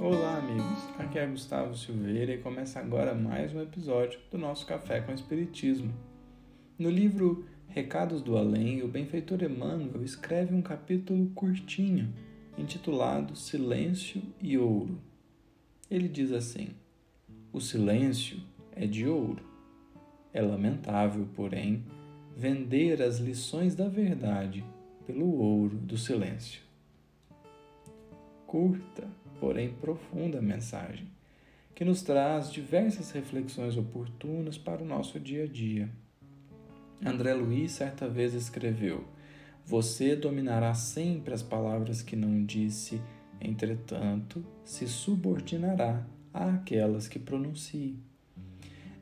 Olá, amigos. Aqui é Gustavo Silveira e começa agora mais um episódio do nosso Café com Espiritismo. No livro Recados do Além, o benfeitor Emmanuel escreve um capítulo curtinho intitulado Silêncio e Ouro. Ele diz assim: O silêncio é de ouro. É lamentável, porém, vender as lições da verdade pelo ouro do silêncio. Curta, porém profunda mensagem, que nos traz diversas reflexões oportunas para o nosso dia a dia André Luiz certa vez escreveu: Você dominará sempre as palavras que não disse, entretanto, se subordinará àquelas que pronuncie.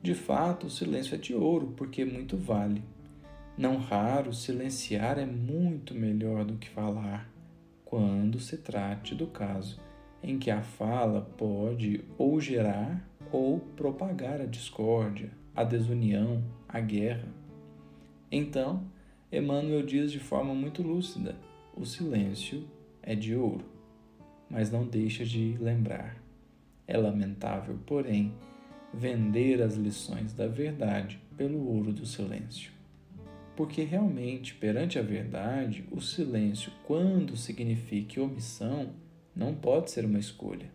De fato, o silêncio é de ouro, porque muito vale. Não raro, silenciar é muito melhor do que falar, quando se trate do caso em que a fala pode ou gerar ou propagar a discórdia, a desunião, a guerra. Então, Emmanuel diz de forma muito lúcida: o silêncio é de ouro, mas não deixa de lembrar. É lamentável, porém, vender as lições da verdade pelo ouro do silêncio. Porque realmente, perante a verdade, o silêncio, quando signifique omissão, não pode ser uma escolha.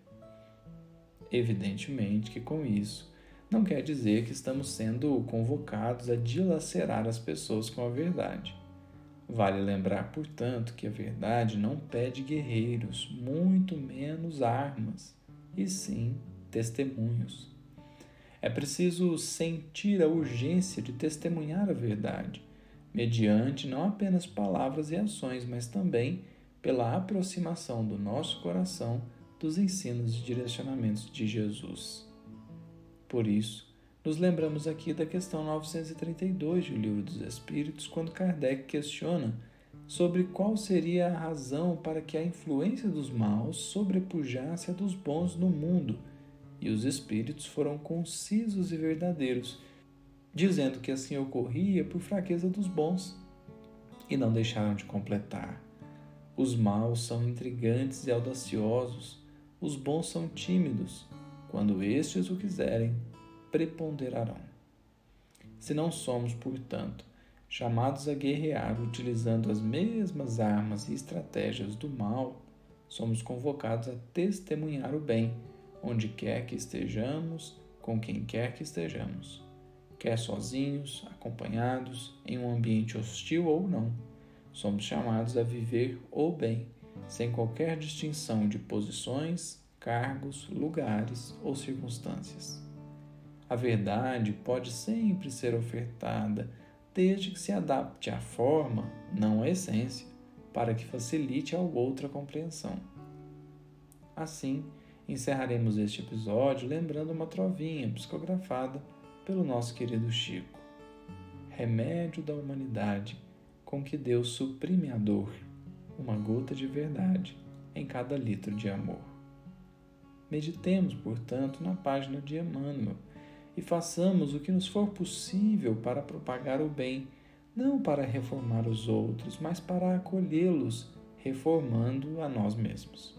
Evidentemente que com isso não quer dizer que estamos sendo convocados a dilacerar as pessoas com a verdade. Vale lembrar, portanto, que a verdade não pede guerreiros, muito menos armas, e sim testemunhos. É preciso sentir a urgência de testemunhar a verdade, mediante não apenas palavras e ações, mas também pela aproximação do nosso coração dos ensinos e direcionamentos de Jesus. Por isso, nos lembramos aqui da questão 932 do Livro dos Espíritos, quando Kardec questiona sobre qual seria a razão para que a influência dos maus sobrepujasse a dos bons no mundo, e os espíritos foram concisos e verdadeiros, dizendo que assim ocorria por fraqueza dos bons, e não deixaram de completar. Os maus são intrigantes e audaciosos, os bons são tímidos, quando estes o quiserem, preponderarão. Se não somos, portanto, chamados a guerrear utilizando as mesmas armas e estratégias do mal, somos convocados a testemunhar o bem, onde quer que estejamos, com quem quer que estejamos, quer sozinhos, acompanhados, em um ambiente hostil ou não. Somos chamados a viver o bem, sem qualquer distinção de posições, cargos, lugares ou circunstâncias. A verdade pode sempre ser ofertada, desde que se adapte à forma, não à essência, para que facilite ao outro a compreensão. Assim, encerraremos este episódio lembrando uma trovinha psicografada pelo nosso querido Chico. Remédio da humanidade com que Deus suprime a dor, uma gota de verdade em cada litro de amor. Meditemos, portanto, na página de Emmanuel e façamos o que nos for possível para propagar o bem, não para reformar os outros, mas para acolhê-los, reformando a nós mesmos.